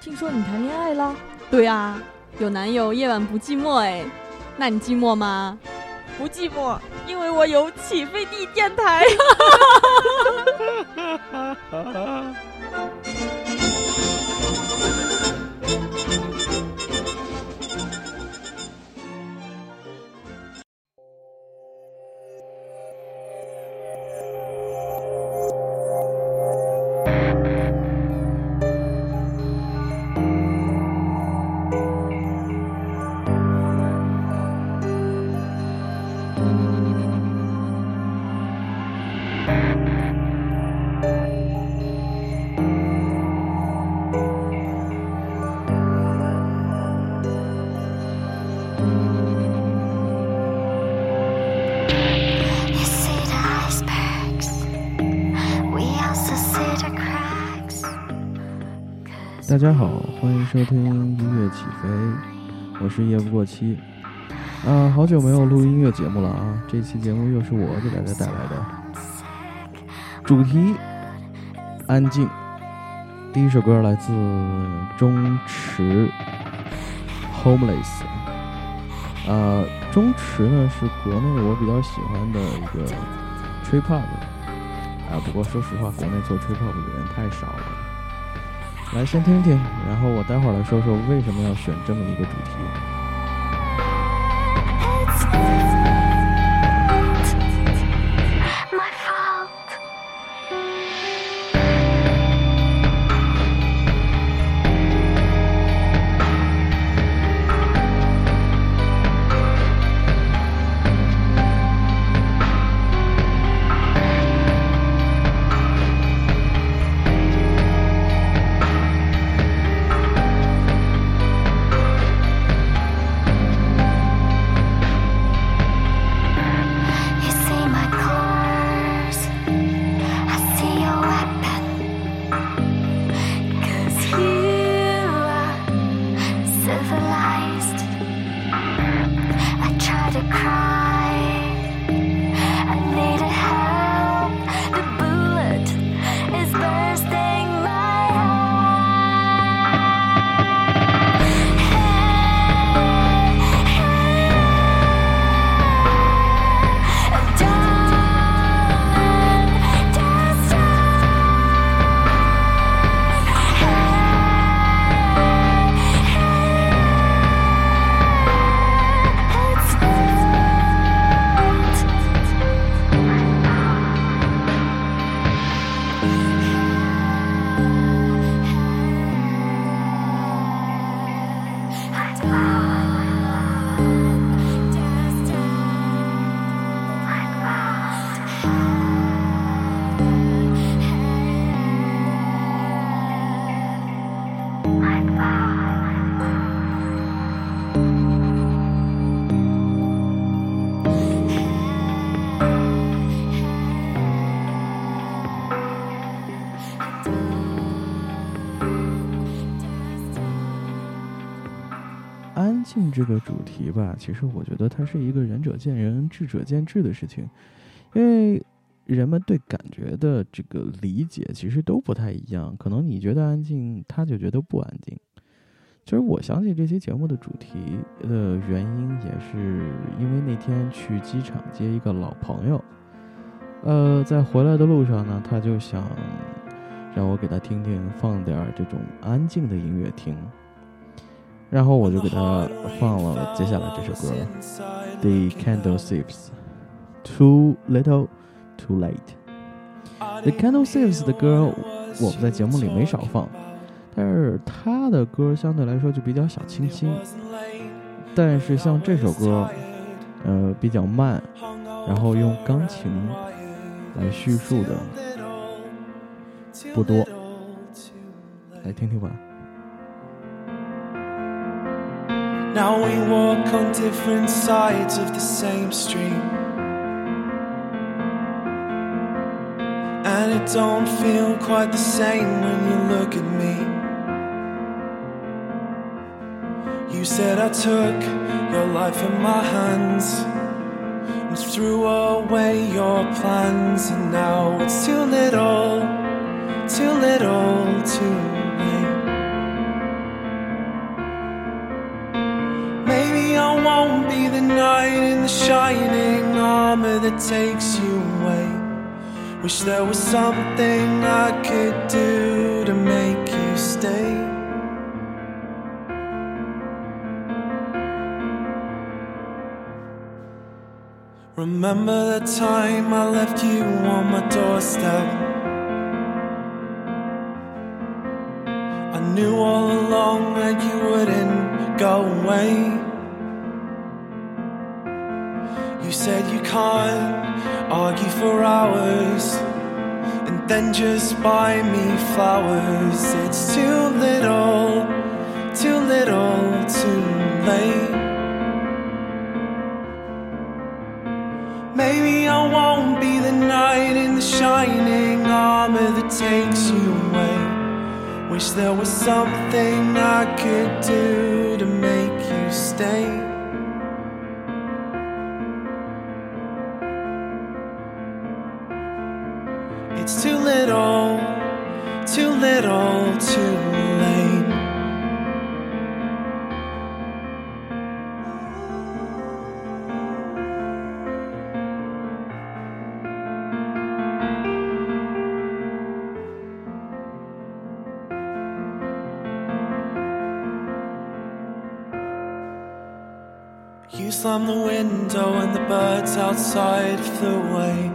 听说你谈恋爱了？对啊，有男友夜晚不寂寞哎。那你寂寞吗？不寂寞，因为我有起飞地电台。大家好，欢迎收听音乐起飞，我是夜不过期。啊，好久没有录音乐节目了啊！这期节目又是我给大家带来的，主题安静。第一首歌来自钟池，Homeless。啊，钟池呢是国内我比较喜欢的一个吹 pop。啊，不过说实话，国内做吹 pop 的人太少了。来，先听听，然后我待会儿来说说为什么要选这么一个主题。这个主题吧，其实我觉得它是一个仁者见仁，智者见智的事情，因为人们对感觉的这个理解其实都不太一样。可能你觉得安静，他就觉得不安静。其实我想起这期节目的主题的原因，也是因为那天去机场接一个老朋友，呃，在回来的路上呢，他就想让我给他听听，放点这种安静的音乐听。然后我就给他放了接下来这首歌，The Candle Thieves。Too little, too late。The Candle Thieves 的歌我们在节目里没少放，但是他的歌相对来说就比较小清新。但是像这首歌，呃，比较慢，然后用钢琴来叙述的不多，来听听吧。Now we walk on different sides of the same street. And it don't feel quite the same when you look at me. You said I took your life in my hands. and threw away your plans, and now it's too little, too little, too shining armor that takes you away. Wish there was something I could do to make you stay. Remember the time I left you on my doorstep? I knew all along that you wouldn't go away. Said you can't argue for hours and then just buy me flowers. It's too little, too little, too late. Maybe I won't be the knight in the shining armor that takes you away. Wish there was something I could do to make you stay. Little, too little, too late. You slammed the window and the birds outside flew away.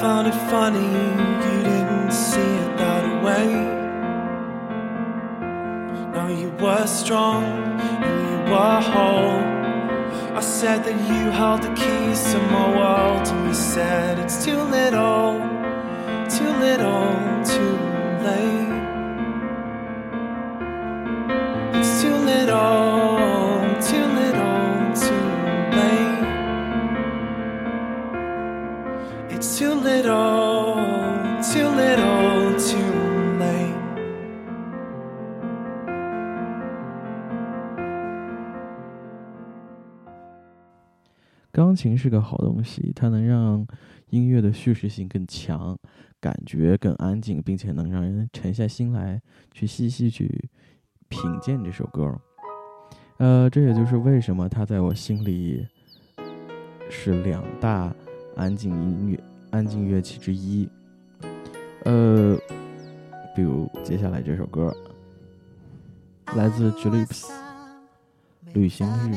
Found it funny you didn't see it that way. Now you were strong and you were whole. I said that you held the keys to my world, and you said it's too little, too little, too late. 钢琴是个好东西，它能让音乐的叙事性更强，感觉更安静，并且能让人沉下心来去细细去品鉴这首歌。呃，这也就是为什么它在我心里是两大安静音乐、安静乐器之一。呃，比如接下来这首歌，来自 Julips《旅行日》。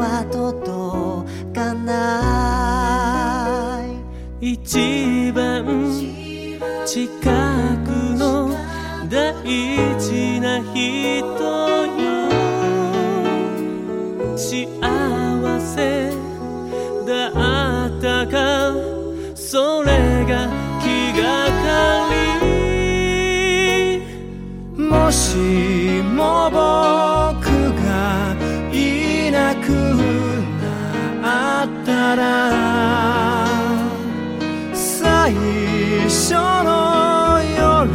は届かない。一番近くの大事な人よ。幸せだったかそれ初の夜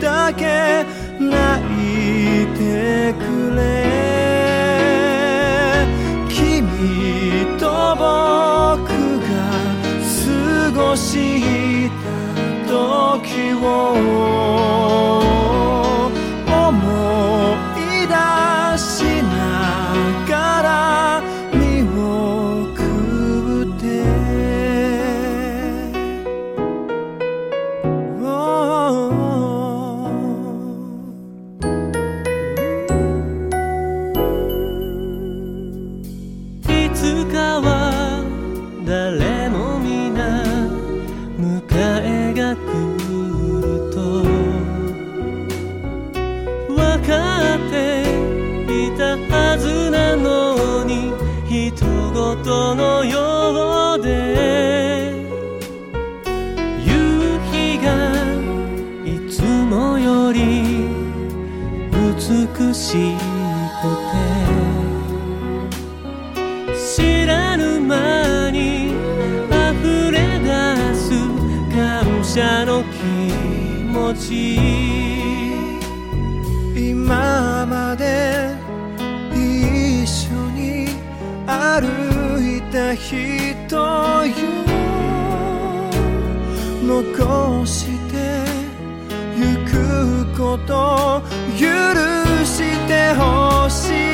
だけ泣いてくれ君と僕が過ごした時を今まで一緒に歩いた人よ。残してゆくこと許してほしい。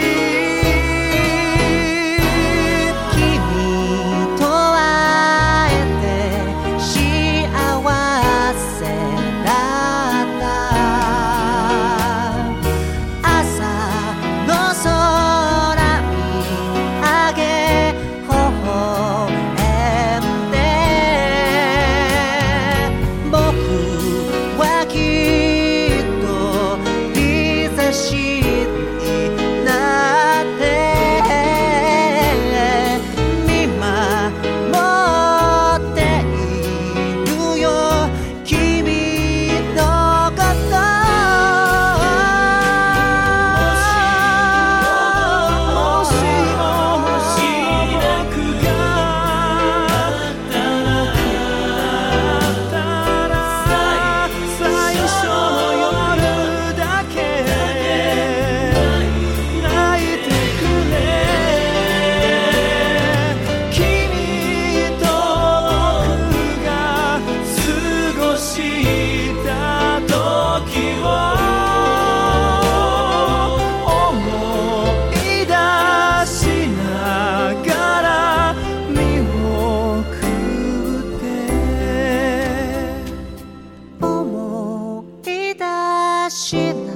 しな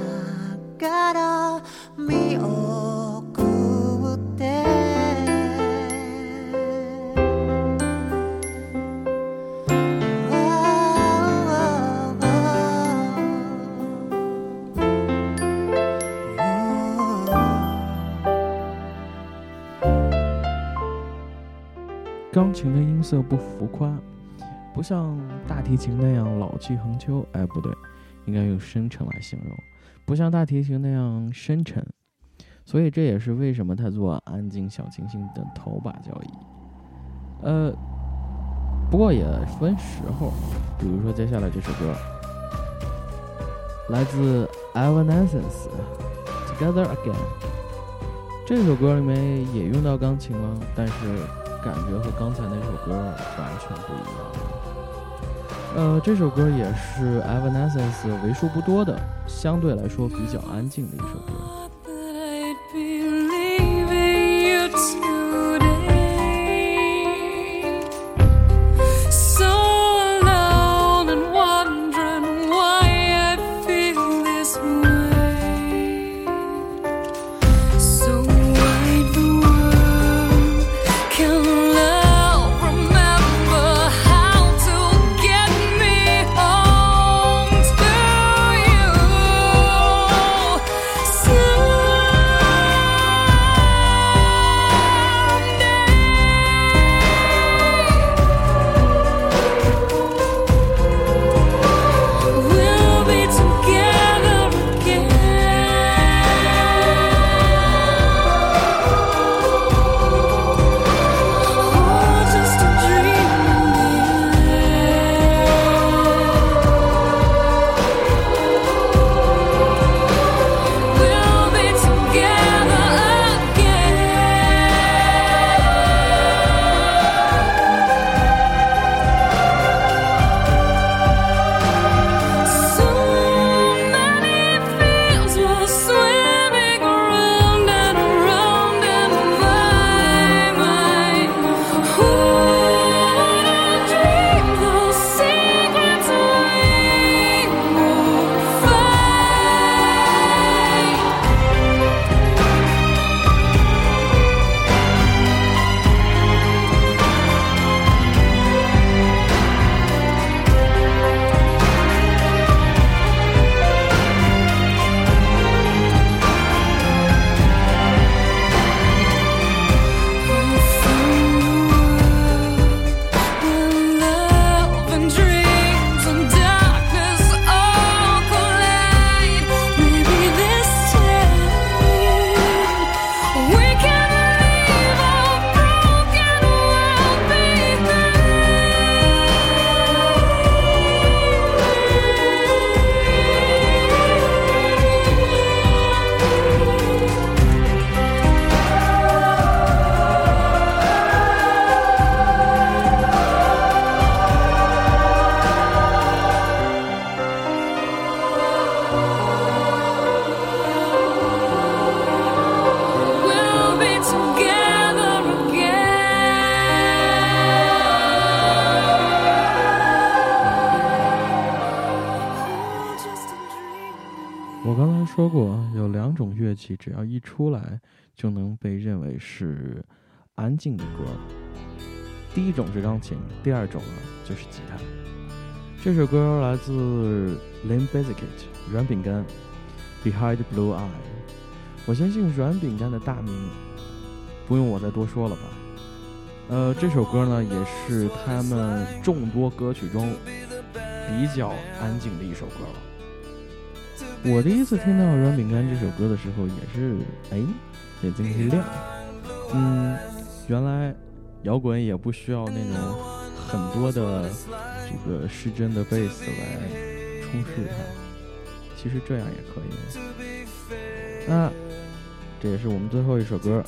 がら見送って钢琴的音色不浮夸，不像大提琴那样老气横秋。哎，不对， 应该用深沉来形容，不像大提琴那样深沉。所以这也是为什么他做安静小清新的头把交椅。呃，不过也分时候，比如说接下来这首歌，来自 Evanescence，《Together Again》。这首歌里面也用到钢琴了，但是感觉和刚才那首歌完全不一样。呃，这首歌也是 Evanescence 为数不多的，相对来说比较安静的一首歌。只要一出来，就能被认为是安静的歌。第一种是钢琴，第二种啊就是吉他。这首歌来自 Lim Bizkit 软饼干，Behind Blue Eye。我相信软饼干的大名不用我再多说了吧。呃，这首歌呢也是他们众多歌曲中比较安静的一首歌了。我第一次听到《软饼干》这首歌的时候，也是哎，眼睛一亮。嗯，原来摇滚也不需要那种很多的这个失真的贝斯来充实它，其实这样也可以。那这也是我们最后一首歌。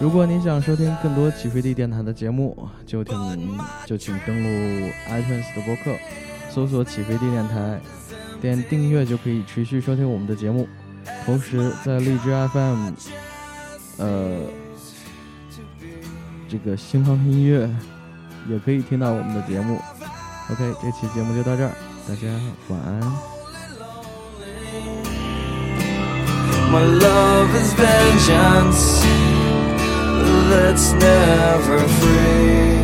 如果你想收听更多起飞地电台的节目，就请就请登录 iTunes 的播客，搜索“起飞地电台”，点订阅就可以持续收听我们的节目。同时，在荔枝 FM，呃，这个新浪音乐也可以听到我们的节目。OK，这期节目就到这儿，大家晚安。My love is vengeance that's never free.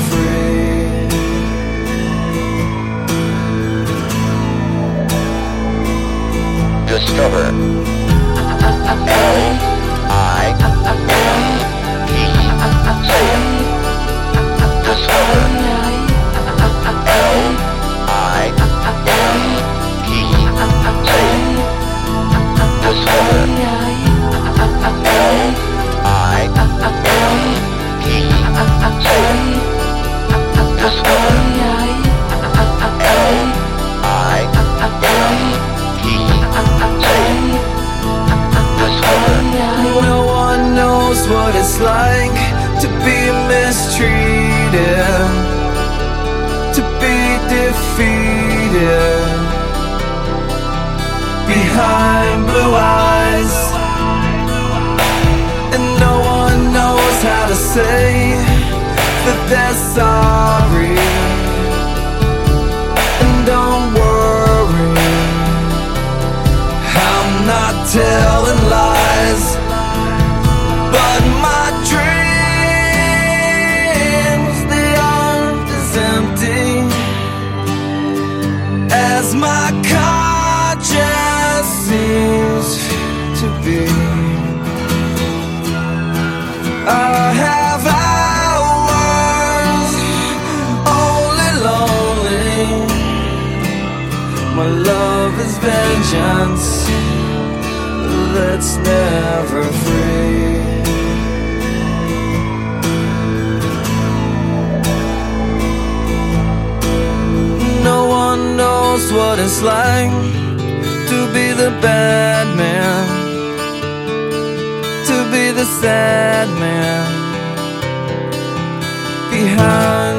that there's some conscience that's never free. No one knows what it's like to be the bad man, to be the sad man behind.